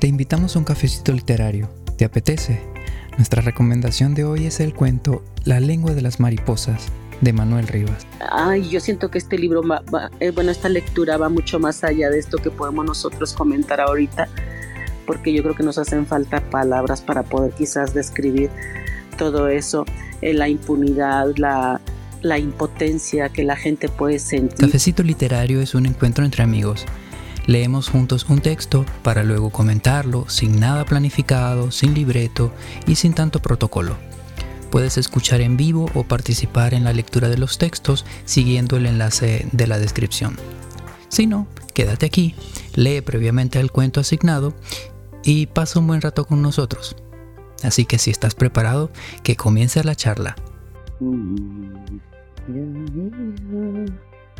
Te invitamos a un cafecito literario. ¿Te apetece? Nuestra recomendación de hoy es el cuento La lengua de las mariposas de Manuel Rivas. Ay, yo siento que este libro, va, eh, bueno, esta lectura va mucho más allá de esto que podemos nosotros comentar ahorita, porque yo creo que nos hacen falta palabras para poder quizás describir todo eso, eh, la impunidad, la, la impotencia que la gente puede sentir. Cafecito literario es un encuentro entre amigos. Leemos juntos un texto para luego comentarlo sin nada planificado, sin libreto y sin tanto protocolo. Puedes escuchar en vivo o participar en la lectura de los textos siguiendo el enlace de la descripción. Si no, quédate aquí, lee previamente el cuento asignado y pasa un buen rato con nosotros. Así que si estás preparado, que comience la charla.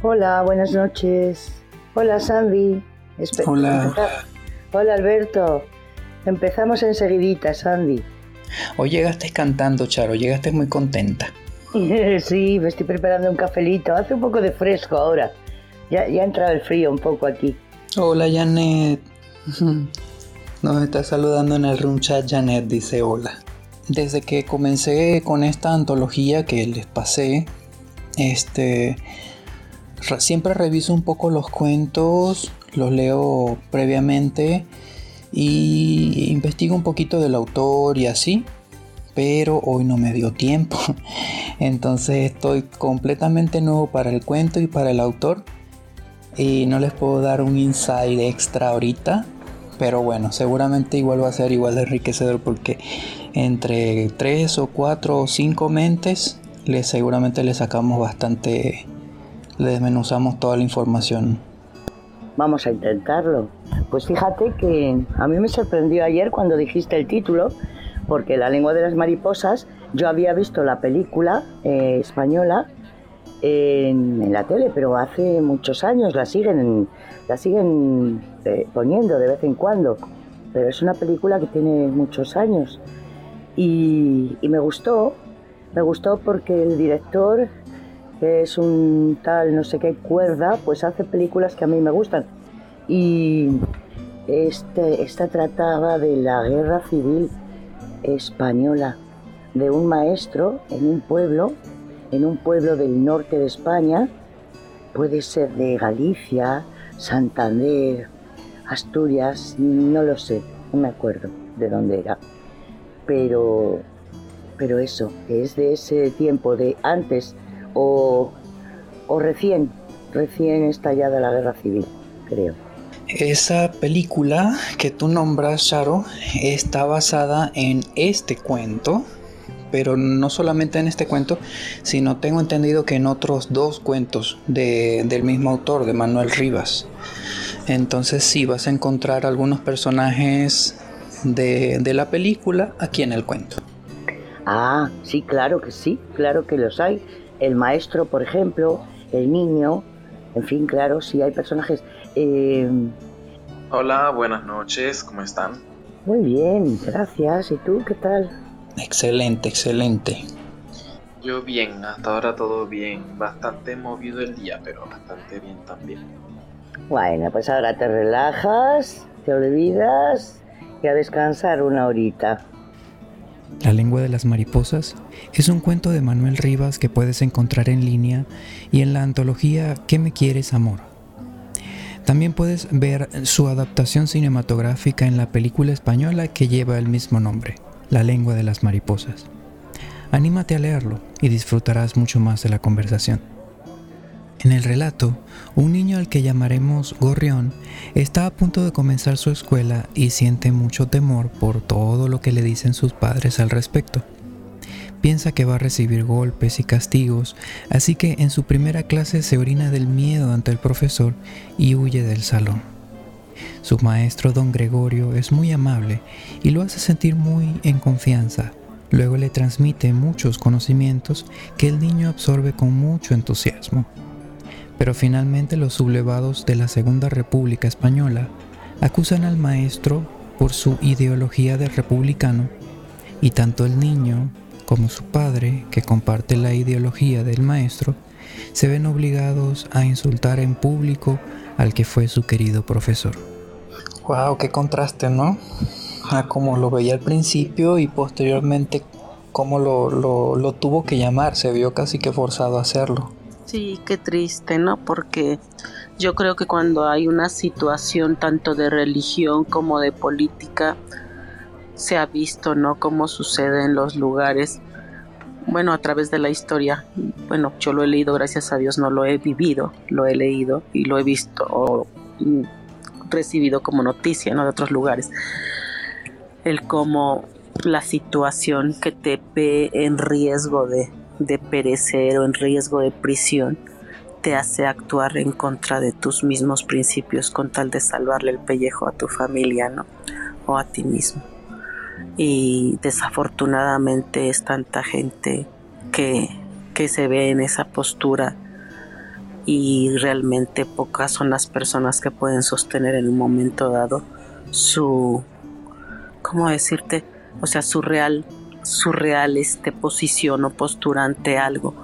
Hola, buenas noches. Hola Sandy. Hola. Hola Alberto. Empezamos enseguidita, Sandy. Hoy llegaste cantando, Charo, llegaste muy contenta. sí, me estoy preparando un cafelito. Hace un poco de fresco ahora. Ya, ya ha entrado el frío un poco aquí. Hola, Janet. Nos está saludando en el room chat Janet, dice hola. Desde que comencé con esta antología que les pasé, este, siempre reviso un poco los cuentos, los leo previamente y investigo un poquito del autor y así, pero hoy no me dio tiempo. Entonces estoy completamente nuevo para el cuento y para el autor y no les puedo dar un insight extra ahorita, pero bueno, seguramente igual va a ser igual de enriquecedor porque entre tres o cuatro o cinco mentes le seguramente le sacamos bastante le desmenuzamos toda la información. Vamos a intentarlo. Pues fíjate que a mí me sorprendió ayer cuando dijiste el título, porque La lengua de las mariposas, yo había visto la película eh, española en, la tele, pero hace muchos años la siguen, la siguen eh, poniendo de vez en cuando. Pero es una película que tiene muchos años. Y, y me gustó, me gustó porque el director que es un tal no sé qué cuerda, pues hace películas que a mí me gustan. Y este, esta trataba de la guerra civil española, de un maestro en un pueblo, en un pueblo del norte de España, puede ser de Galicia, Santander, Asturias, no lo sé, no me acuerdo de dónde era. Pero, pero eso, es de ese tiempo de antes o, recién, recién estallada la guerra civil, creo. Esa película que tú nombras, Charo, está basada en este cuento, pero no solamente en este cuento, sino tengo entendido que en otros dos cuentos del mismo autor, de Manuel Rivas. Entonces sí, vas a encontrar algunos personajes de, de la película aquí en el cuento. Ah, sí, claro que sí, claro que los hay el maestro, por ejemplo, el niño, en fin, claro, sí hay personajes. Eh, Hola, buenas noches, ¿cómo están? Muy bien, gracias. ¿Y tú qué tal? Excelente, excelente. Yo bien, hasta ahora todo bien. Bastante movido el día, pero bastante bien también. Bueno, pues ahora te relajas, te olvidas y a descansar una horita. La lengua de las mariposas es un cuento de Manuel Rivas que puedes encontrar en línea y en la antología ¿Qué me quieres, amor? También puedes ver su adaptación cinematográfica en la película española que lleva el mismo nombre, La lengua de las mariposas. Anímate a leerlo y disfrutarás mucho más de la conversación. En el relato, un niño al que llamaremos Gorrión está a punto de comenzar su escuela y siente mucho temor por todo lo que le dicen sus padres al respecto. Piensa que va a recibir golpes y castigos, así que en su primera clase se orina del miedo ante el profesor y huye del salón. Su maestro don Gregorio es muy amable y lo hace sentir muy en confianza. Luego le transmite muchos conocimientos que el niño absorbe con mucho entusiasmo. Pero finalmente los sublevados de la Segunda República Española acusan al maestro por su ideología de republicano y tanto el niño como su padre, que comparte la ideología del maestro, se ven obligados a insultar en público al que fue su querido profesor. Wow, qué contraste, ¿no? A como lo veía al principio y posteriormente cómo lo, lo, lo tuvo que llamar, se vio casi que forzado a hacerlo. Sí, qué triste, ¿no? Porque yo creo que cuando hay una situación tanto de religión como de política, se ha visto, ¿no? Cómo sucede en los lugares, bueno, a través de la historia. Bueno, yo lo he leído, gracias a Dios, no lo he vivido, lo he leído y lo he visto o recibido como noticia, ¿no? De otros lugares. El cómo la situación que te ve en riesgo de, de perecer o en riesgo de prisión te hace actuar en contra de tus mismos principios con tal de salvarle el pellejo a tu familia, ¿no? O a ti mismo. Y desafortunadamente es tanta gente que, que se ve en esa postura y realmente pocas son las personas que pueden sostener en un momento dado su, ¿cómo decirte? O sea, su real, su real este, posición o postura ante algo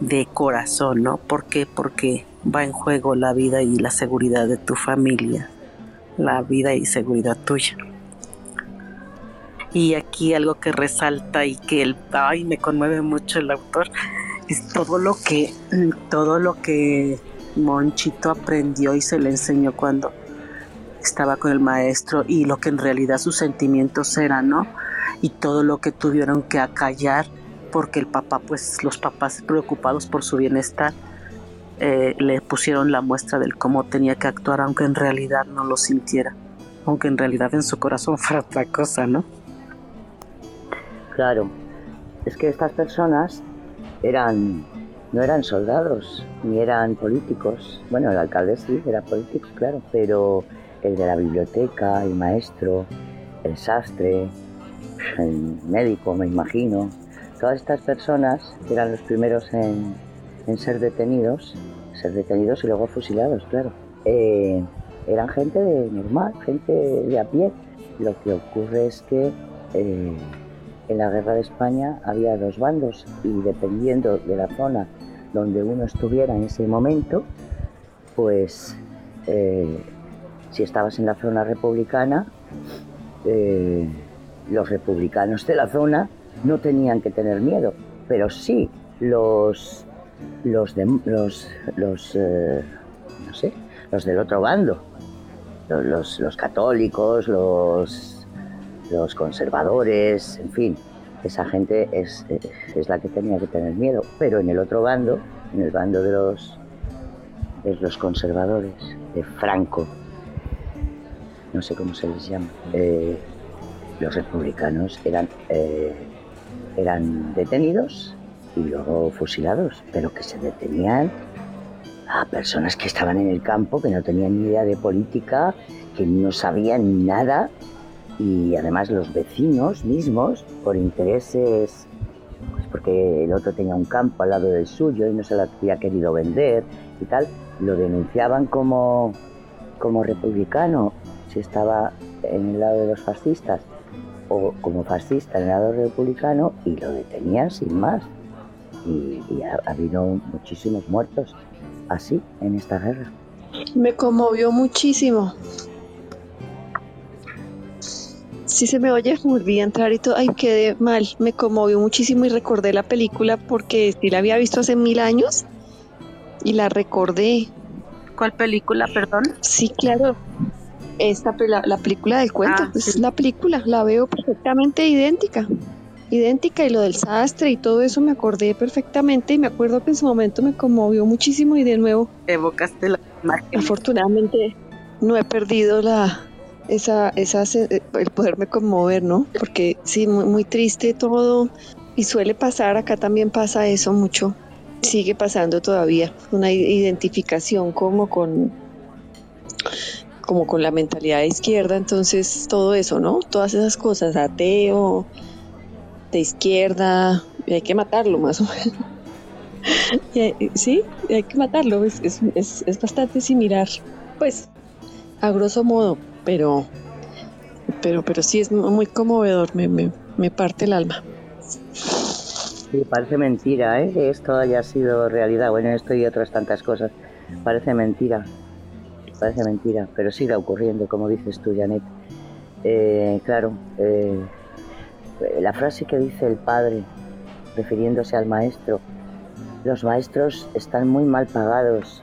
de corazón, ¿no? ¿Por qué? Porque va en juego la vida y la seguridad de tu familia, la vida y seguridad tuya. Y aquí algo que resalta y que el, ay, me conmueve mucho el autor, es todo lo que, todo lo que Monchito aprendió y se le enseñó cuando estaba con el maestro y lo que en realidad sus sentimientos eran, ¿no? Y todo lo que tuvieron que acallar porque el papá, pues los papás preocupados por su bienestar, eh, le pusieron la muestra del cómo tenía que actuar, aunque en realidad no lo sintiera, aunque en realidad en su corazón fuera otra cosa, ¿no? Claro, es que estas personas eran, no eran soldados, ni eran políticos. Bueno, el alcalde sí, era político, claro, pero el de la biblioteca, el maestro, el sastre, el médico, me imagino, todas estas personas eran los primeros en, ser detenidos, ser detenidos y luego fusilados, claro. Eh, eran gente de normal, gente de a pie. Lo que ocurre es que eh, en la guerra de España había dos bandos y dependiendo de la zona donde uno estuviera en ese momento, pues eh, si estabas en la zona republicana, los republicanos de la zona no tenían que tener miedo, pero sí los los los eh, no sé, los del otro bando, los, los, católicos, los los conservadores, en fin, esa gente es, es la que tenía que tener miedo, pero en el otro bando, en el bando de los de los conservadores, de Franco, no sé cómo se les llama, eh, los republicanos eran eh, eran detenidos y luego fusilados, pero que se detenían a personas que estaban en el campo, que no tenían ni idea de política, que no sabían nada y además los vecinos mismos, por intereses, pues porque el otro tenía un campo al lado del suyo y no se lo había querido vender y tal, lo denunciaban como, como republicano si estaba en el lado de los fascistas como fascista en el lado republicano y lo detenían sin más. Y, ha, habido muchísimos muertos así en esta guerra. Me conmovió muchísimo. Si se me oye, volví a entrar y todo, ay, quedé mal. Me conmovió muchísimo y recordé la película porque sí la había visto hace mil años y la recordé. ¿Cuál película, perdón? Sí, claro esta la, película del cuento, ah, es la película, la veo perfectamente idéntica, idéntica y lo del sastre y todo eso me acordé perfectamente y me acuerdo que en su momento me conmovió muchísimo y de nuevo evocaste la imagen. Afortunadamente no he perdido la esa esa el poderme conmover, ¿no? Porque sí muy, muy triste todo y suele pasar, acá también pasa eso mucho. Sigue pasando todavía, una identificación como con como con la mentalidad de izquierda, entonces todo eso, ¿no? Todas esas cosas, ateo, de izquierda, hay que matarlo más o menos. sí, hay que matarlo, es, es, es, bastante similar, pues, a grosso modo, pero, pero, pero sí es muy conmovedor, me, me, me parte el alma. Sí, parece mentira, ¿eh? Que esto haya sido realidad. Bueno, esto y otras tantas cosas. Parece mentira parece mentira, pero sigue ocurriendo, como dices tú, Janet. Eh, claro, eh, la frase que dice el padre, refiriéndose al maestro, los maestros están muy mal pagados,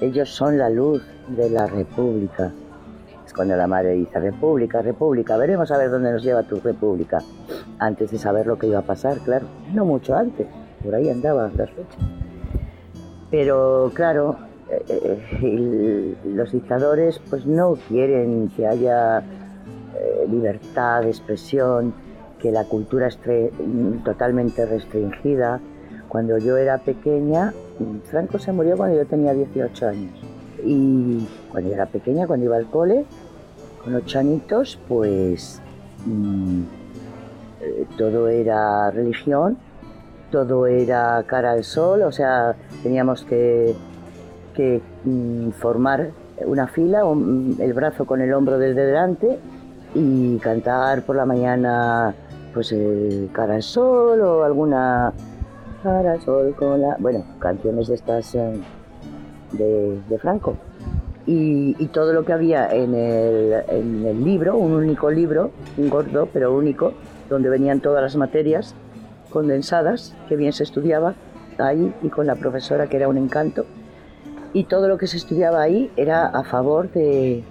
ellos son la luz de la república. Es cuando la madre dice, república, república, veremos a ver dónde nos lleva tu república. Antes de saber lo que iba a pasar, claro, no mucho antes, por ahí andaban las fechas. Pero claro, eh, eh, los dictadores pues no quieren que haya eh, libertad de expresión, que la cultura esté totalmente restringida. Cuando yo era pequeña, Franco se murió cuando yo tenía 18 años. Y cuando yo era pequeña, cuando iba al cole, con ocho añitos, pues mm, todo era religión, todo era cara al sol, o sea, teníamos que que formar una fila, el brazo con el hombro desde delante y cantar por la mañana pues eh, Cara al Sol o alguna Cara Sol con la... Bueno, canciones de estas eh, de, Franco. Y, todo lo que había en el, en el libro, un único libro, un gordo pero único, donde venían todas las materias condensadas, que bien se estudiaba ahí y con la profesora que era un encanto y todo lo que se estudiaba ahí era a favor de,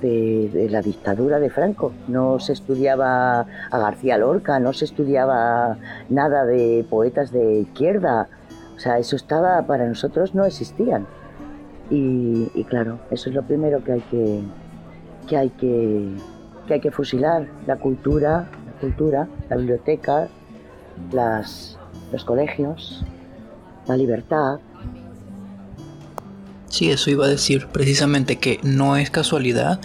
de, la dictadura de Franco. No se estudiaba a García Lorca, no se estudiaba nada de poetas de izquierda. O sea, eso estaba, para nosotros no existían. Y, claro, eso es lo primero que hay que, que hay que, que hay que fusilar, la cultura, la cultura, la biblioteca, las, los colegios, la libertad, Sí, eso iba a decir precisamente que no es casualidad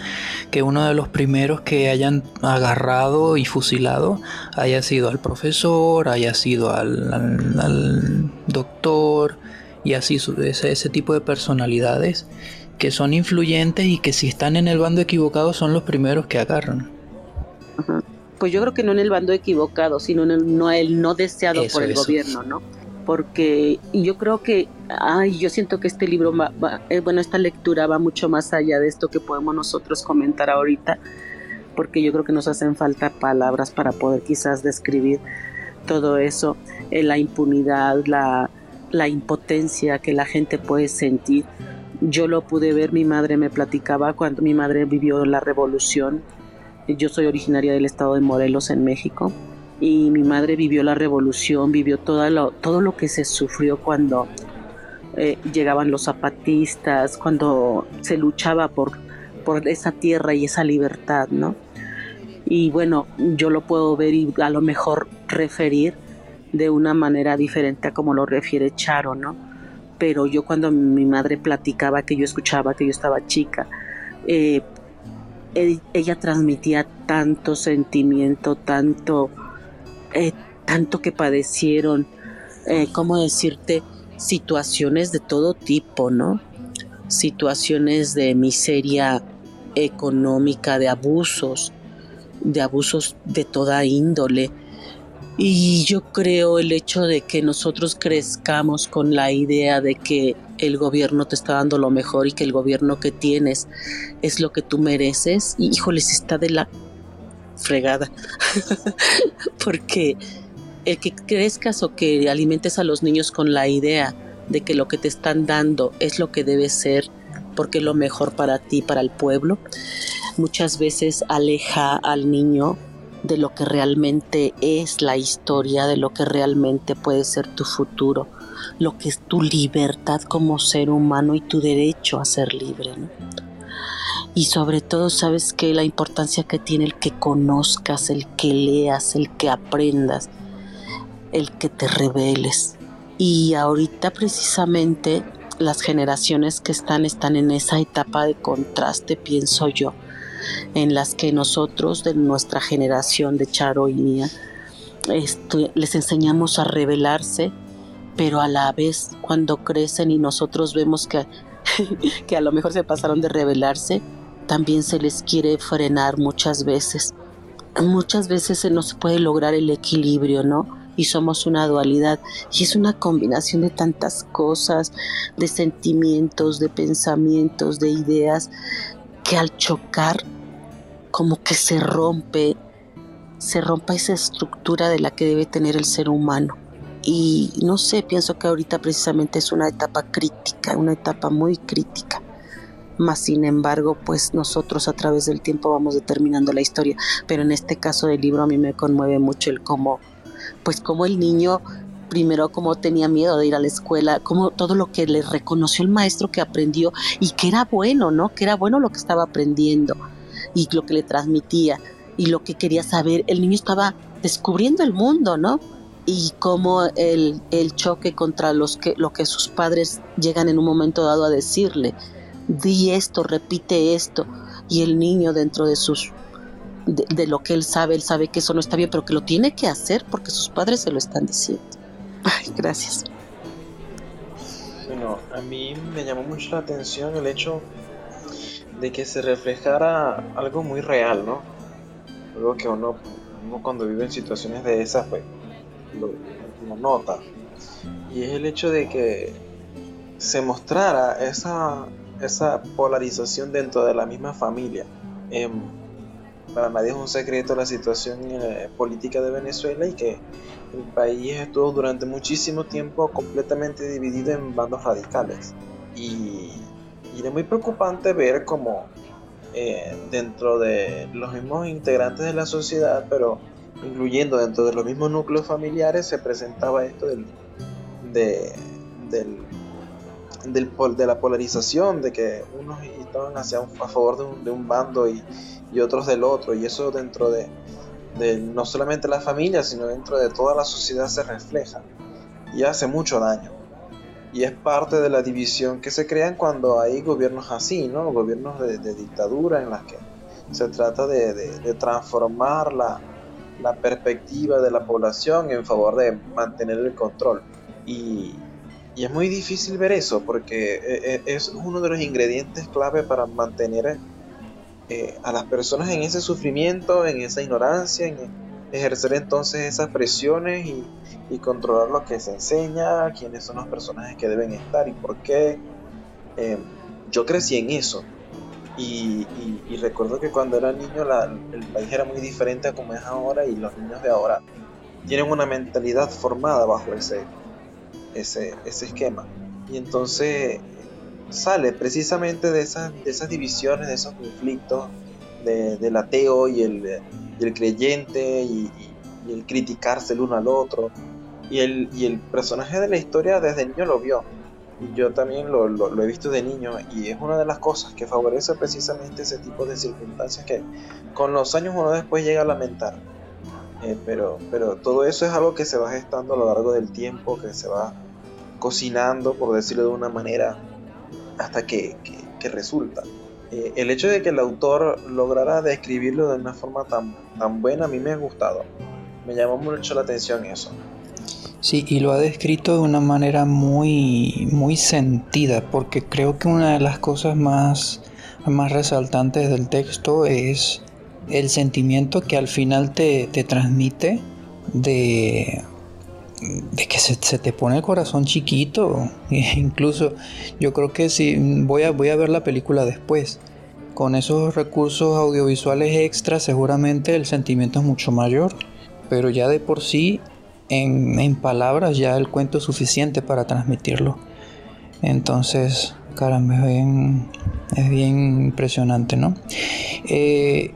que uno de los primeros que hayan agarrado y fusilado haya sido al profesor, haya sido al, doctor y así ese, ese tipo de personalidades que son influyentes y que si están en el bando equivocado son los primeros que agarran. Pues yo creo que no en el bando equivocado, sino en el no, el no deseado por el gobierno, ¿no? Porque yo creo que, ay, yo siento que este libro, va, eh, bueno, esta lectura va mucho más allá de esto que podemos nosotros comentar ahorita, porque yo creo que nos hacen falta palabras para poder quizás describir todo eso, eh, la impunidad, la, la impotencia que la gente puede sentir. Yo lo pude ver, mi madre me platicaba cuando mi madre vivió la revolución. Yo soy originaria del estado de Morelos en México y mi madre vivió la revolución, vivió todo lo, todo lo que se sufrió cuando eh, llegaban los zapatistas, cuando se luchaba por, por esa tierra y esa libertad, ¿no? Y bueno, yo lo puedo ver y a lo mejor referir de una manera diferente a como lo refiere Charo, ¿no? Pero yo cuando mi madre platicaba, que yo escuchaba, que yo estaba chica, eh, ella transmitía tanto sentimiento, tanto eh, tanto que padecieron, eh, ¿cómo decirte? Situaciones de todo tipo, ¿no? Situaciones de miseria económica, de abusos, de abusos de toda índole. Y yo creo el hecho de que nosotros crezcamos con la idea de que el gobierno te está dando lo mejor y que el gobierno que tienes es lo que tú mereces, híjoles, está de la fregada. Porque el que crezcas o que alimentes a los niños con la idea de que lo que te están dando es lo que debe ser, porque es lo mejor para ti, para el pueblo, muchas veces aleja al niño de lo que realmente es la historia, de lo que realmente puede ser tu futuro, lo que es tu libertad como ser humano y tu derecho a ser libre. Y sobre todo sabes que la importancia que tiene el que conozcas, el que leas, el que aprendas, el que te reveles. Y ahorita precisamente las generaciones que están están en esa etapa de contraste, pienso yo, en las que nosotros de nuestra generación de Charo y mía les enseñamos a revelarse, pero a la vez cuando crecen y nosotros vemos que, que a lo mejor se pasaron de revelarse, también se les quiere frenar muchas veces. Muchas veces se puede lograr el equilibrio, ¿no? y somos una dualidad y es una combinación de tantas cosas, de sentimientos, de pensamientos, de ideas que al chocar como que se rompe, se rompe esa estructura de la que debe tener el ser humano. Y no sé, pienso que ahorita precisamente es una etapa crítica, una etapa muy crítica. Más sin embargo, pues nosotros a través del tiempo vamos determinando la historia. Pero en este caso del libro a mí me conmueve mucho el cómo, pues cómo el niño primero como tenía miedo de ir a la escuela, como todo lo que le reconoció el maestro que aprendió y que era bueno, ¿no? Que era bueno lo que estaba aprendiendo y lo que le transmitía y lo que quería saber. El niño estaba descubriendo el mundo, ¿no? Y cómo el, el choque contra los que, lo que sus padres llegan en un momento dado a decirle, di esto, repite esto, y el niño dentro de sus de, lo que él sabe, él sabe que eso no está bien, pero que lo tiene que hacer porque sus padres se lo están diciendo. Ay, gracias. Bueno, a mí me llamó mucho la atención el hecho de que se reflejara algo muy real, ¿no? Algo que uno, cuando vive en situaciones de esas, pues lo nota. Y es el hecho de que se mostrara esa, esa polarización dentro de la misma familia. Eh, para nadie es un secreto la situación eh, política de Venezuela y que el país estuvo durante muchísimo tiempo completamente dividido en bandos radicales. Y, y era muy preocupante ver cómo eh, dentro de los mismos integrantes de la sociedad, pero incluyendo dentro de los mismos núcleos familiares, se presentaba esto del, de, del, del, de la polarización, de que unos estaban hacia a favor de un, de un bando y, y, otros del otro, y eso dentro de, de, no solamente la familia, sino dentro de toda la sociedad se refleja y hace mucho daño. Y es parte de la división que se crean cuando hay gobiernos así, ¿no? Gobiernos de, de dictadura en las que se trata de, transformar la, la perspectiva de la población en favor de mantener el control. Y, y, es muy difícil ver eso porque es uno de los ingredientes clave para mantener eh, a las personas en ese sufrimiento, en esa ignorancia, en ejercer entonces esas presiones y, controlar lo que se enseña, quiénes son los personajes que deben estar y por qué. Eh, yo crecí en eso. Y, recuerdo que cuando era niño la, el país era muy diferente a como es ahora y los niños de ahora tienen una mentalidad formada bajo ese, ese, ese esquema. Y entonces sale precisamente de esas, de esas divisiones, de esos conflictos de, del ateo y el, y el creyente y, y, el criticarse el uno al otro. Y el, y el personaje de la historia desde niño lo vio yo también lo, lo, lo, he visto de niño y es una de las cosas que favorece precisamente ese tipo de circunstancias que con los años uno después llega a lamentar. Eh, pero, pero todo eso es algo que se va gestando a lo largo del tiempo, que se va cocinando, por decirlo de una manera, hasta que, que, que resulta. Eh, el hecho de que el autor lograra describirlo de una forma tan, tan buena a mí me ha gustado. Me llamó mucho la atención eso. Sí, y lo ha descrito de una manera muy, muy sentida, porque creo que una de las cosas más, más resaltantes del texto es el sentimiento que al final te, te transmite de, de que se, se, te pone el corazón chiquito. incluso yo creo que si voy a, voy a ver la película después. Con esos recursos audiovisuales extras seguramente el sentimiento es mucho mayor. Pero ya de por sí en, en, palabras ya el cuento es suficiente para transmitirlo. Entonces, caramba, es bien, es bien impresionante, ¿no? Eh,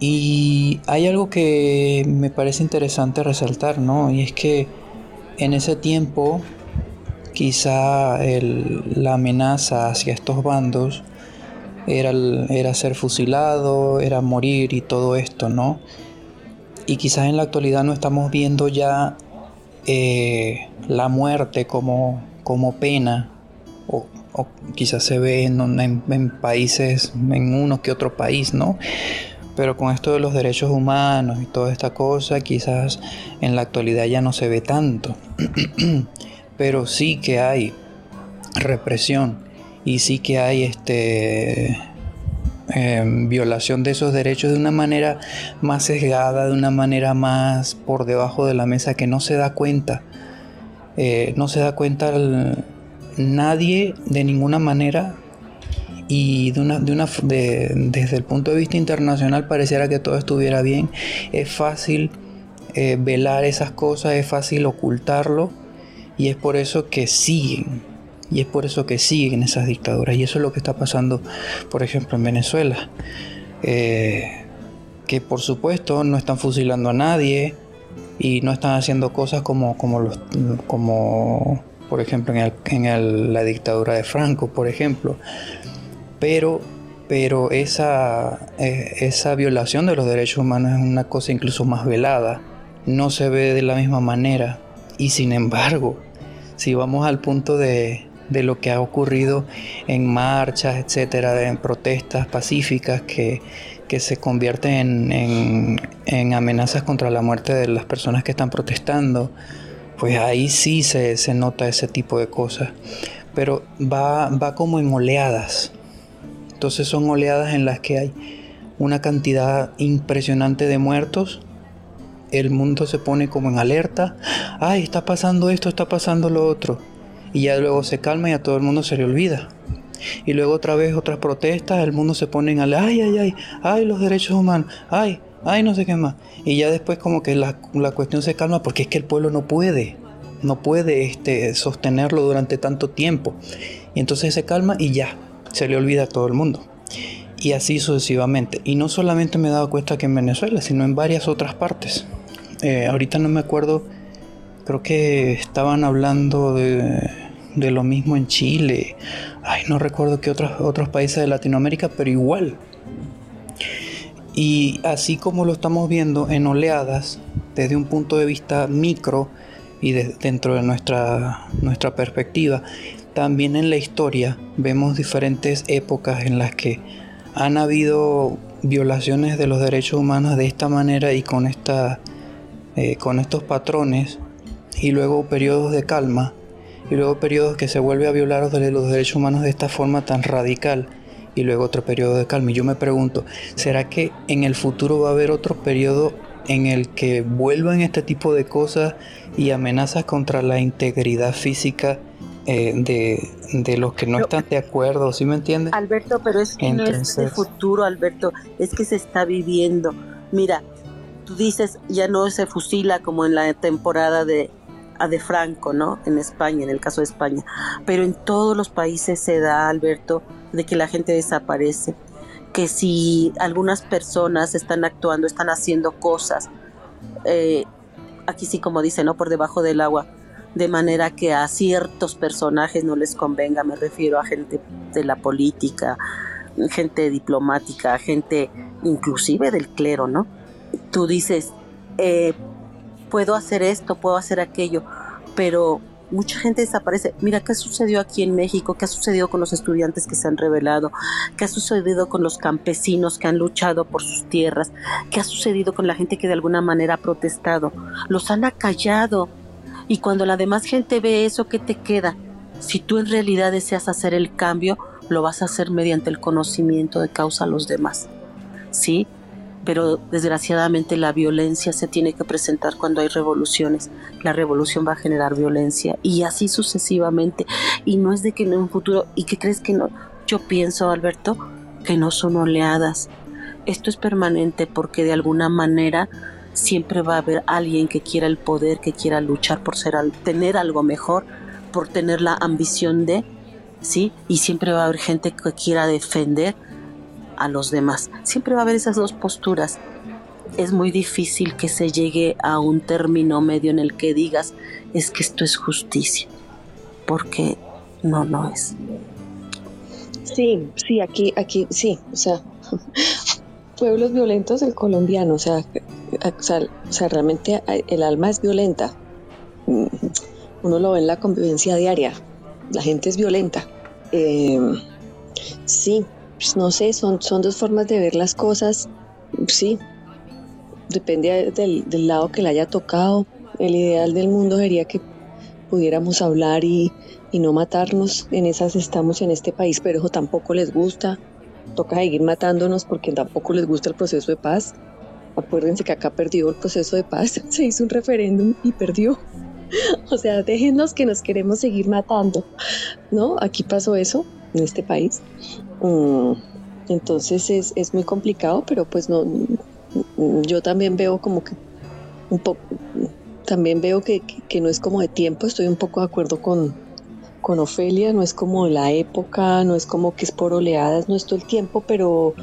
y hay algo que me parece interesante resaltar, ¿no? Y es que en ese tiempo quizá el, la amenaza hacia estos bandos era, era ser fusilado, era morir y todo esto, ¿no? Y quizás en la actualidad no estamos viendo ya eh, la muerte como, como pena, o, o, quizás se ve en, en, en, países, en uno que otro país, ¿no? Pero con esto de los derechos humanos y toda esta cosa, quizás en la actualidad ya no se ve tanto. Pero sí que hay represión y sí que hay este eh, violación de esos derechos de una manera más sesgada, de una manera más por debajo de la mesa que no se da cuenta. Eh, no se da cuenta nadie de ninguna manera y de una, de una, desde el punto de vista internacional pareciera que todo estuviera bien. Es fácil eh, velar esas cosas, es fácil ocultarlo y es por eso que siguen. Y es por eso que siguen esas dictaduras. Y eso es lo que está pasando, por ejemplo, en Venezuela. Eh, que por supuesto no están fusilando a nadie y no están haciendo cosas como, como, los, como por ejemplo, en, la dictadura de Franco, por ejemplo. Pero, pero esa, eh, esa violación de los derechos humanos es una cosa incluso más velada. No se ve de la misma manera. Y sin embargo, si vamos al punto de, de lo que ha ocurrido en marchas, etcétera, en protestas pacíficas que, que se convierten en, en, amenazas contra la muerte de las personas que están protestando, pues ahí sí se, se nota ese tipo de cosas. Pero va, va como en oleadas. Entonces son oleadas en las que hay una cantidad impresionante de muertos. El mundo se pone como en alerta. Ay, está pasando esto, está pasando lo otro y ya luego se calma y a todo el mundo se le olvida. Y luego otra vez otras protestas, el mundo se pone en al ay, ay, ay, ay, los derechos humanos, ay, ay, no sé qué más. Y ya después como que la, la cuestión se calma porque es que el pueblo no puede, no puede este, sostenerlo durante tanto tiempo. Y entonces se calma y ya, se le olvida a todo el mundo. Y así sucesivamente. Y no solamente me he dado cuenta que en Venezuela, sino en varias otras partes. Eh, ahorita no me acuerdo Creo que estaban hablando de, lo mismo en Chile. Ay, no recuerdo qué otros, otros países de Latinoamérica, pero igual. Y así como lo estamos viendo en oleadas, desde un punto de vista micro y dentro de nuestra, nuestra perspectiva, también en la historia vemos diferentes épocas en las que han habido violaciones de los derechos humanos de esta manera y con, esta, eh, con estos patrones y luego periodos de calma y luego periodos que se vuelve a violar los derechos humanos de esta forma tan radical y luego otro periodo de calma. Y yo me pregunto, ¿será que en el futuro va a haber otro periodo en el que vuelvan este tipo de cosas y amenazas contra la integridad física eh, de, los que no están de acuerdo, ¿sí me entiendes? Alberto, pero es que no es el futuro, Alberto, es que se está viviendo. Mira, tú dices, ya no se fusila como en la temporada de a de Franco, ¿no? En España, en el caso de España. Pero en todos los países se da, Alberto, de que la gente desaparece. Que si algunas personas están actuando, están haciendo cosas, eh, aquí sí como dice, ¿no? Por debajo del agua, de manera que a ciertos personajes no les convenga, me refiero a gente de la política, gente diplomática, gente inclusive del clero, ¿no? Tú dices, eh, puedo hacer esto, puedo hacer aquello, pero mucha gente desaparece. Mira qué sucedió aquí en México, qué ha sucedido con los estudiantes que se han revelado, qué ha sucedido con los campesinos que han luchado por sus tierras, qué ha sucedido con la gente que de alguna manera ha protestado. Los han acallado. Y cuando la demás gente ve eso, ¿qué te queda? Si tú en realidad deseas hacer el cambio, lo vas a hacer mediante el conocimiento de causa a los demás. ¿Sí? pero desgraciadamente la violencia se tiene que presentar cuando hay revoluciones. La revolución va a generar violencia y así sucesivamente. Y no es de que en un futuro, ¿y qué crees que no? Yo pienso, Alberto, que no son oleadas. Esto es permanente porque de alguna manera siempre va a haber alguien que quiera el poder, que quiera luchar por ser, tener algo mejor, por tener la ambición de, ¿sí? Y siempre va a haber gente que quiera defender a los demás. Siempre va a haber esas dos posturas. Es muy difícil que se llegue a un término medio en el que digas es que esto es justicia, porque no, no es. Sí, sí, aquí, aquí, sí, o sea, pueblos violentos el colombiano, o sea, o sea, realmente el alma es violenta. Mm, uno lo ve en la convivencia diaria, la gente es violenta. Eh, sí, pues no sé, son, son dos formas de ver las cosas, sí, depende del, lado que le haya tocado. El ideal del mundo sería que pudiéramos hablar y, no matarnos. En esas estamos en este país, pero eso tampoco les gusta. toca seguir matándonos porque tampoco les gusta el proceso de paz. Acuérdense que acá perdió el proceso de paz, se hizo un referéndum y perdió. O sea, déjenos que nos queremos seguir matando, ¿no? Aquí pasó eso en este país. Mm, entonces es, es muy complicado, pero pues no, yo también veo como que un poco, también veo que, que, no es como de tiempo, estoy un poco de acuerdo con, con Ofelia, no es como la época, no es como que es por oleadas, no es todo el tiempo, pero,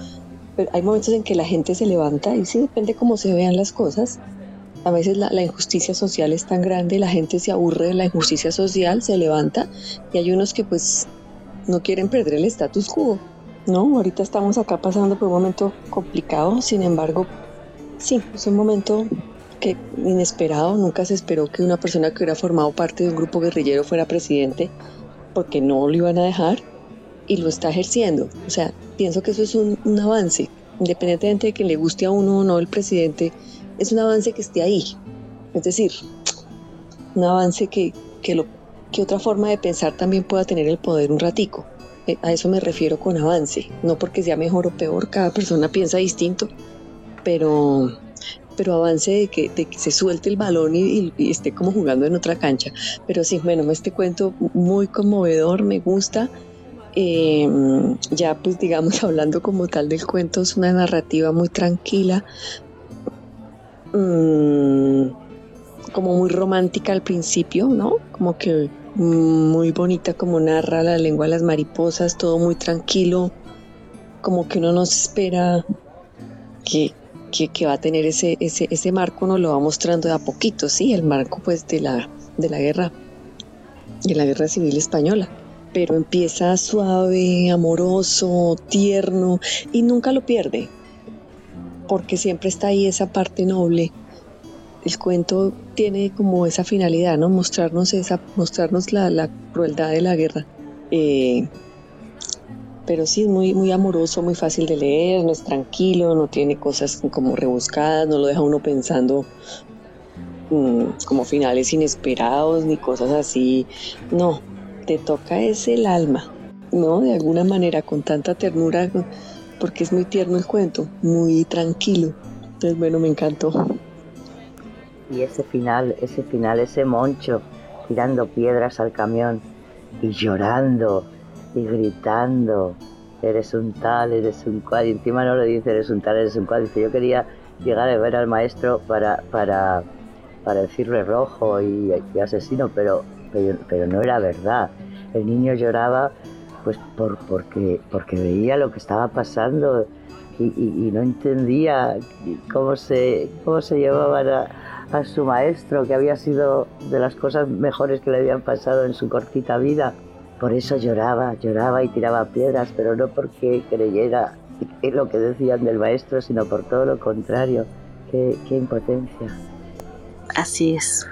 hay momentos en que la gente se levanta y sí, depende cómo se vean las cosas. A veces la, la, injusticia social es tan grande, la gente se aburre de la injusticia social, se levanta y hay unos que pues no quieren perder el status quo. No, ahorita estamos acá pasando por un momento complicado, sin embargo, sí, es un momento que inesperado, nunca se esperó que una persona que hubiera formado parte de un grupo guerrillero fuera presidente, porque no lo iban a dejar y lo está ejerciendo. O sea, pienso que eso es un, avance, independientemente de que le guste a uno o no el presidente, es un avance que esté ahí. Es decir, un avance que, que, lo, que otra forma de pensar también pueda tener el poder un ratico. Eh, a eso me refiero con avance, no porque sea mejor o peor, cada persona piensa distinto, pero, pero avance de que, de que se suelte el balón y, esté como jugando en otra cancha. Pero sí, bueno, este cuento muy conmovedor, me gusta. Em, ya pues digamos hablando como tal del cuento, es una narrativa muy tranquila, mm, como muy romántica al principio, ¿no? Como que muy bonita como narra la lengua de las mariposas, todo muy tranquilo, como que uno no se espera que, que, va a tener ese, ese, ese marco, nos lo va mostrando de a poquito, sí, el marco pues de la, de la guerra, de la guerra civil española. Pero empieza suave, amoroso, tierno y nunca lo pierde, porque siempre está ahí esa parte noble el cuento tiene como esa finalidad, ¿no? Mostrarnos esa, mostrarnos la, crueldad de la guerra. Eh, pero sí es muy, muy amoroso, muy fácil de leer, no es tranquilo, no tiene cosas como rebuscadas, no lo deja uno pensando mm, como finales inesperados ni cosas así. No, te toca es el alma, ¿no? De alguna manera, con tanta ternura, porque es muy tierno el cuento, muy tranquilo. Entonces, bueno, me encantó. Y ese final, ese final, ese moncho tirando piedras al camión y llorando y gritando, eres un tal, eres un cual, y encima no le dice eres un tal, eres un cual, dice yo quería llegar a ver al maestro para, para, para decirle rojo y, asesino, pero, pero, no era verdad. El niño lloraba pues por, porque, porque veía lo que estaba pasando y, y, no entendía cómo se, cómo se llevaban a a su maestro, que había sido de las cosas mejores que le habían pasado en su cortita vida. Por eso lloraba, lloraba y tiraba piedras, pero no porque creyera en lo que decían del maestro, sino por todo lo contrario. Qué, qué impotencia. Así es.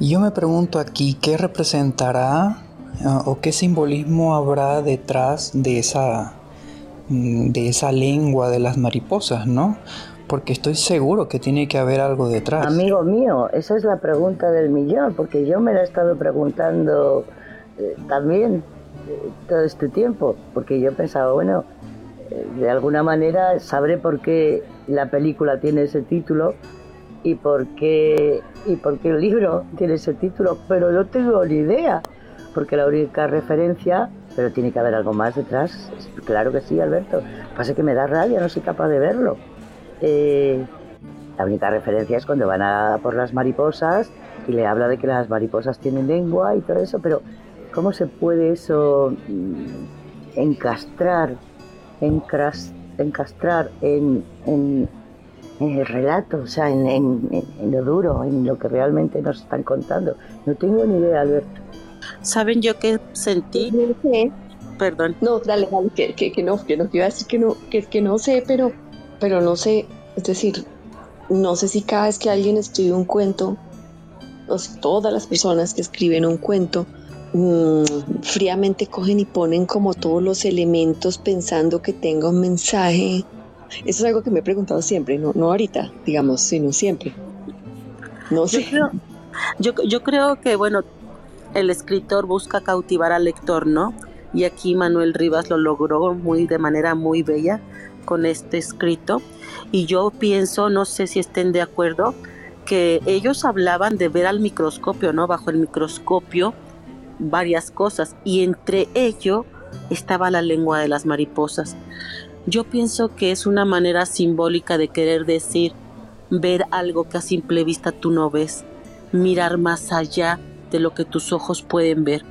Y yo me pregunto aquí, ¿qué representará ah, o qué simbolismo habrá detrás de esa, mm, de esa lengua de las mariposas, ¿no? Porque estoy seguro que tiene que haber algo detrás. Amigo mío, esa es la pregunta del millón, porque yo me la he estado preguntando eh, también eh, todo este tiempo, porque yo pensaba, bueno, eh, de alguna manera sabré por qué la película tiene ese título y por qué, y por qué el libro tiene ese título, pero no tengo ni idea, porque la única referencia, pero tiene que haber algo más detrás, claro que sí, Alberto, pasa que me da rabia, no soy capaz de verlo. Eh, la única referencia es cuando van a por las mariposas y le habla de que las mariposas tienen lengua y todo eso, pero ¿cómo se puede eso mm, encastrar, encastrar en, el relato, o sea, en, lo duro, en lo que realmente nos están contando? No tengo ni idea, Alberto. ¿Saben yo qué sentí? Perdón. No, dale, dale, que, que, no, que no, te iba a decir que no, que, que no sé, pero pero no sé, es decir, no sé si cada vez que alguien escribe un cuento, o todas las personas que escriben un cuento, mm, fríamente cogen y ponen como todos los elementos pensando que tenga un mensaje. Eso es algo que me he preguntado siempre, no, no ahorita, digamos, sino siempre. No sé. yo, yo creo que, bueno, el escritor busca cautivar al lector, ¿no? y aquí Manuel Rivas lo logró muy de manera muy bella con este escrito y yo pienso, no sé si estén de acuerdo, que ellos hablaban de ver al microscopio, ¿no? Bajo el microscopio varias cosas y entre ello estaba la lengua de las mariposas. Yo pienso que es una manera simbólica de querer decir ver algo que a simple vista tú no ves, mirar más allá de lo que tus ojos pueden ver,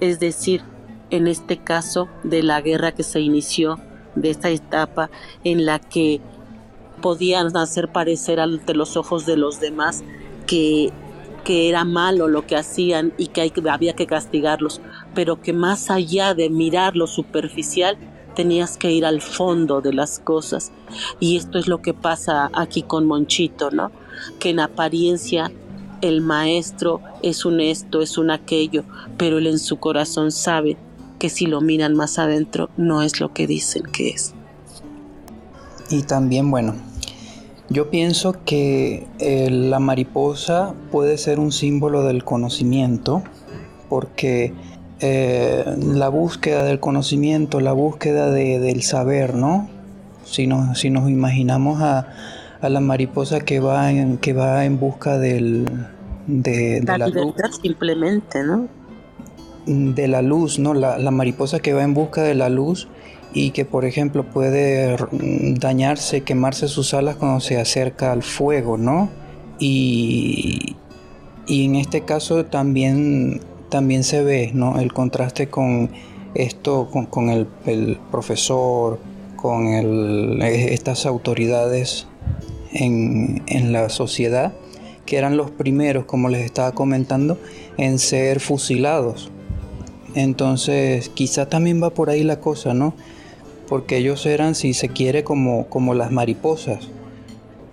es decir, en este caso de la guerra que se inició, de esta etapa en la que podían hacer parecer ante los ojos de los demás que, que era malo lo que hacían y que había que castigarlos, pero que más allá de mirar lo superficial, tenías que ir al fondo de las cosas. Y esto es lo que pasa aquí con Monchito, ¿no? Que en apariencia el maestro es un esto, es un aquello, pero él en su corazón sabe que si lo miran más adentro no es lo que dicen que es. Y también, bueno, yo pienso que eh, la mariposa puede ser un símbolo del conocimiento porque eh, la búsqueda del conocimiento, la búsqueda del saber, ¿no? Si nos, si nos imaginamos a, la mariposa que va en, que va en busca del, de, la, luz. simplemente, ¿no? De la luz, ¿no? La, la, mariposa que va en busca de la luz y que, por ejemplo, puede dañarse, quemarse sus alas cuando se acerca al fuego, ¿no? Y, y en este caso también también se ve ¿no? el contraste con esto, con, el, profesor, con estas autoridades en, la sociedad, que eran los primeros, como les estaba comentando, en ser fusilados. Entonces, quizá también va por ahí la cosa, ¿no? Porque ellos eran, si se quiere, como, como las mariposas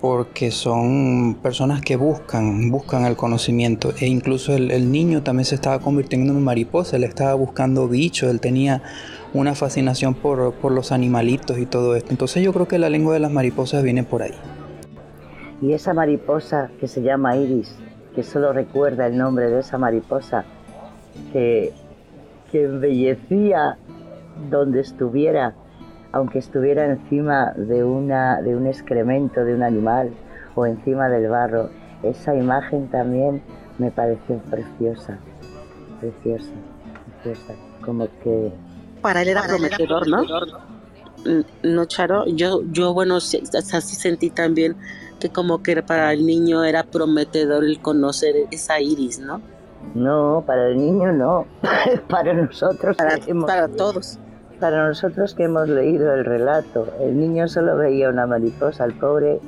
porque son personas que buscan, buscan el conocimiento. E incluso el, niño también se estaba convirtiendo en mariposa, él estaba buscando bichos, él tenía una fascinación por, por, los animalitos y todo esto. Entonces yo creo que la lengua de las mariposas viene por ahí. Y esa mariposa que se llama Iris, que solo recuerda el nombre de esa mariposa, que, que embellecía donde estuviera aunque estuviera encima de, una, de un excremento de un animal o encima del barro, esa imagen también me pareció preciosa, preciosa, preciosa, como que... Para él era prometedor, ¿no? Mm, no, Charo, yo, yo bueno, así sentí también que como que para el niño era prometedor el conocer esa iris, ¿no? No, para el niño no, para nosotros. Para, para todos. Para nosotros que hemos leído el relato, el niño solo veía una mariposa, el pobre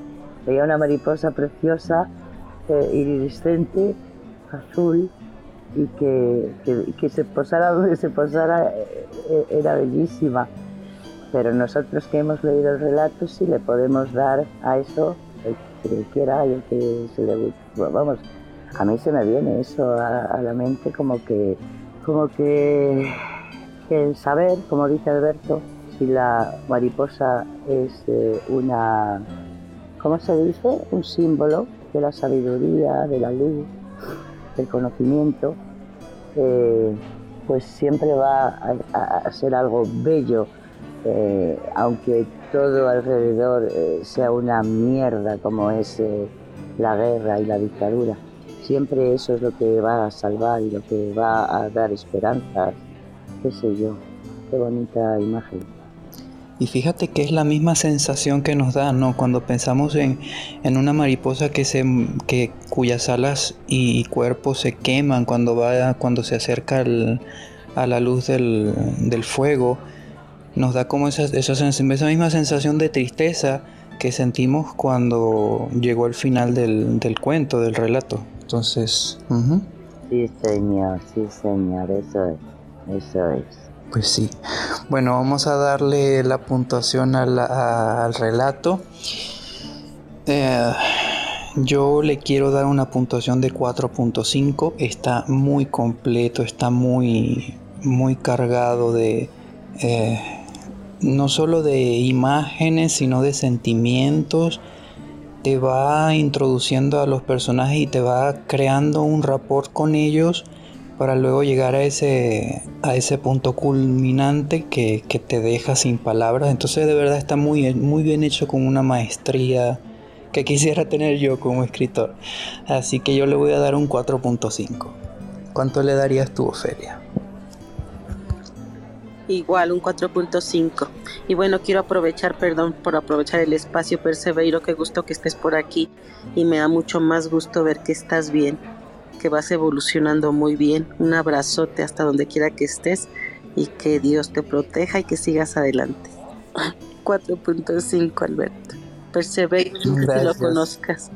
veía una mariposa preciosa, eh, iridiscente, azul, y que, que, se posara donde se posara eh, eh, era bellísima. Pero nosotros que hemos leído el relato sí le podemos dar a eso el que quiera y el que se le Vamos, a mí se me viene eso a, a la mente como que, como que el saber, como dice Alberto, si la mariposa es eh, una, ¿cómo se dice? Un símbolo de la sabiduría, de la luz, del conocimiento, eh, pues siempre va a, ser algo bello, eh, aunque todo alrededor sea una mierda como es la guerra y la dictadura. Siempre eso es lo que va a salvar y lo que va a dar esperanzas qué sé yo, qué bonita imagen. Y fíjate que es la misma sensación que nos da, ¿no? Cuando pensamos en, una mariposa que se, que, cuyas alas y cuerpo se queman cuando, va, cuando se acerca a la luz del, fuego, nos da como esa, esa, misma sensación de tristeza que sentimos cuando llegó el final del, cuento, del relato. Entonces... Sí, señor, sí, señor, eso es. Eso es. Pues sí. Bueno, vamos a darle la puntuación al, relato. Eh, yo le quiero dar una puntuación de 4.5. Está muy completo, está muy, muy cargado de... Eh, no solo de imágenes, sino de sentimientos. Te va introduciendo a los personajes y te va creando un rapport con ellos para luego llegar a ese, a ese punto culminante que, que, te deja sin palabras. Entonces de verdad está muy, muy bien hecho con una maestría que quisiera tener yo como escritor. Así que yo le voy a dar un 4.5. ¿Cuánto le darías tú, Ofelia? Igual, un 4.5. Y bueno, quiero aprovechar, perdón, por aprovechar el espacio, Perseveiro, qué gusto que estés por aquí. Y me da mucho más gusto ver que estás bien, que vas evolucionando muy bien. Un abrazote hasta donde quiera que estés y que Dios te proteja y que sigas adelante. 4.5, Alberto. Perseveiro, que lo conozcas.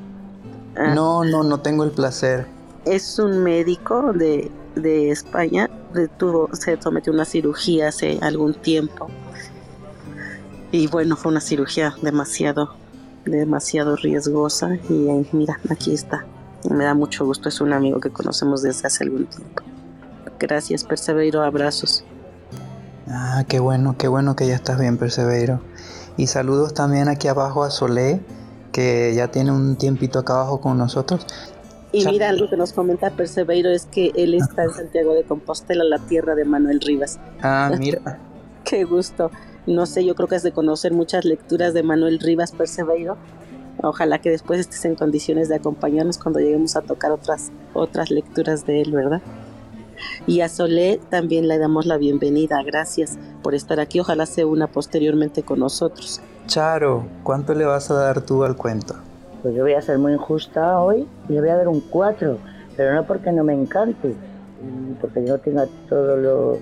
Ah. No, no, no tengo el placer. Es un médico de, de España, tuvo, se sometió a una cirugía hace algún tiempo. Y bueno, fue una cirugía demasiado, demasiado riesgosa. Y eh, mira, aquí está. Me da mucho gusto, es un amigo que conocemos desde hace algún tiempo. Gracias, Perseveiro, abrazos. Ah, qué bueno, qué bueno que ya estás bien, Perseveiro. Y saludos también aquí abajo a Solé, que ya tiene un tiempito acá abajo con nosotros. Y mira, algo que nos comenta Perseveiro es que él está en Santiago de Compostela, la tierra de Manuel Rivas. Ah, mira. Qué gusto. No sé, yo creo que es de conocer muchas lecturas de Manuel Rivas Perseveiro. Ojalá que después estés en condiciones de acompañarnos cuando lleguemos a tocar otras, otras lecturas de él, ¿verdad? Y a Solé también le damos la bienvenida. Gracias por estar aquí. Ojalá se una posteriormente con nosotros. Charo, ¿cuánto le vas a dar tú al cuento? Pues yo voy a ser muy injusta hoy y le voy a dar un 4, pero no porque no me encante, porque yo no tenga todo lo,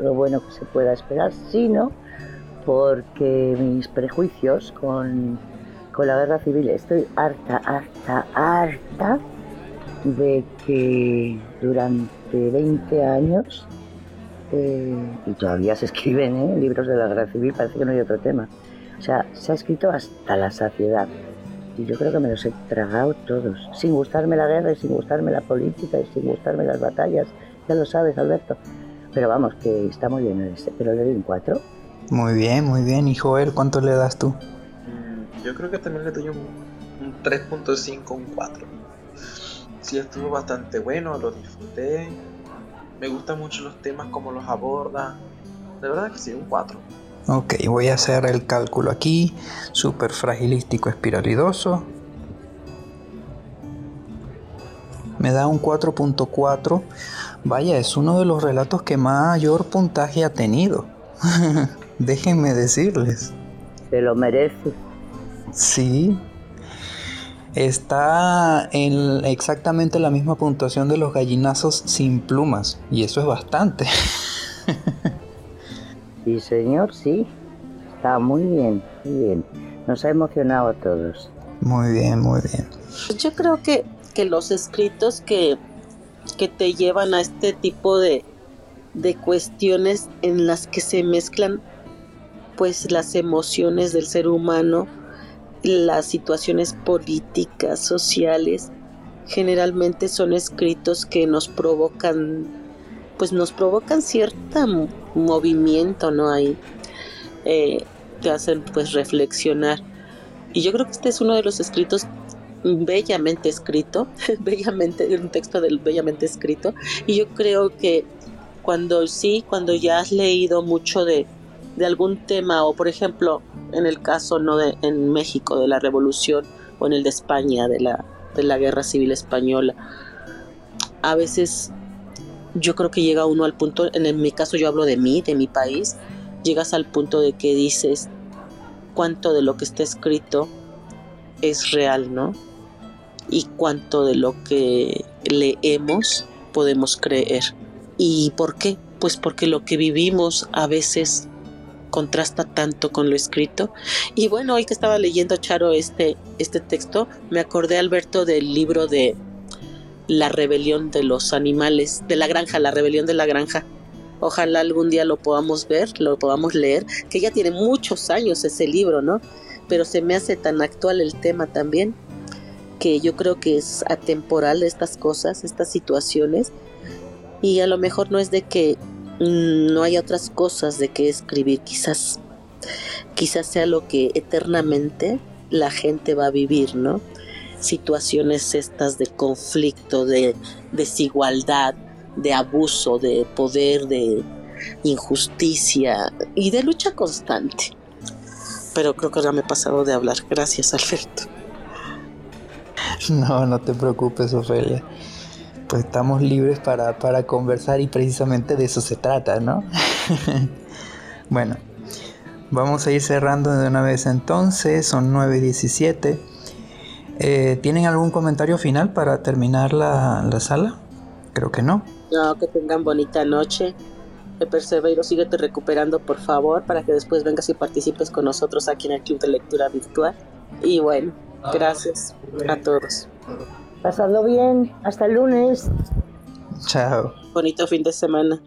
lo bueno que se pueda esperar, sino porque mis prejuicios con, con la guerra civil, estoy harta, harta, harta de que durante 20 años, eh, y todavía se escriben ¿eh? libros de la guerra civil, parece que no hay otro tema, o sea, se ha escrito hasta la saciedad. Y yo creo que me los he tragado todos, sin gustarme la guerra y sin gustarme la política y sin gustarme las batallas, ya lo sabes, Alberto. Pero vamos, que está muy bien, este, pero le doy un 4. Muy bien, muy bien. ¿Y Joel, cuánto le das tú? Yo creo que también le doy un, un 3.5, un 4 sí estuvo bastante bueno, lo disfruté. Me gustan mucho los temas como los aborda. De verdad que sí, un 4. Ok, voy a hacer el cálculo aquí. Super fragilístico espiralidoso. Me da un 4.4. Vaya, es uno de los relatos que mayor puntaje ha tenido. Déjenme decirles. Se lo merece. Sí, está en exactamente la misma puntuación de los gallinazos sin plumas. Y eso es bastante. sí, señor, sí. Está muy bien, muy bien. Nos ha emocionado a todos. Muy bien, muy bien. Yo creo que, que los escritos que, que te llevan a este tipo de, de cuestiones en las que se mezclan pues las emociones del ser humano las situaciones políticas, sociales, generalmente son escritos que nos provocan, pues nos provocan cierto movimiento, ¿no? Ahí eh, te hacen pues reflexionar. Y yo creo que este es uno de los escritos bellamente escrito, bellamente, un texto del bellamente escrito. Y yo creo que cuando sí, cuando ya has leído mucho de, de algún tema o por ejemplo en el caso no de en México de la revolución o en el de España de la de la guerra civil española a veces yo creo que llega uno al punto en mi caso yo hablo de mí de mi país llegas al punto de que dices cuánto de lo que está escrito es real no y cuánto de lo que leemos podemos creer. Y por qué pues porque lo que vivimos a veces contrasta tanto con lo escrito. Y bueno, hoy que estaba leyendo Charo este, este texto, me acordé, Alberto, del libro de La rebelión de los animales, de la granja, la rebelión de la granja. Ojalá algún día lo podamos ver, lo podamos leer, que ya tiene muchos años ese libro, ¿no? Pero se me hace tan actual el tema también, que yo creo que es atemporal estas cosas, estas situaciones, y a lo mejor no es de que no hay otras cosas de que escribir, quizás, quizás sea lo que eternamente la gente va a vivir, ¿no? Situaciones estas de conflicto, de desigualdad, de abuso, de poder, de injusticia y de lucha constante. Pero creo que ya me he pasado de hablar. Gracias, Alberto. No, no te preocupes, Ofelia. Pues estamos libres para, para conversar y precisamente de eso se trata, ¿no? bueno, vamos a ir cerrando de una vez entonces, son 9.17. Eh, ¿Tienen algún comentario final para terminar la, la sala? Creo que no. No, que tengan bonita noche. Que Perseveiro, síguete recuperando, por favor, para que después vengas y participes con nosotros aquí en el Club de Lectura Virtual. Y bueno, gracias a todos. Pasadlo bien. Hasta el lunes. Chao. Bonito fin de semana.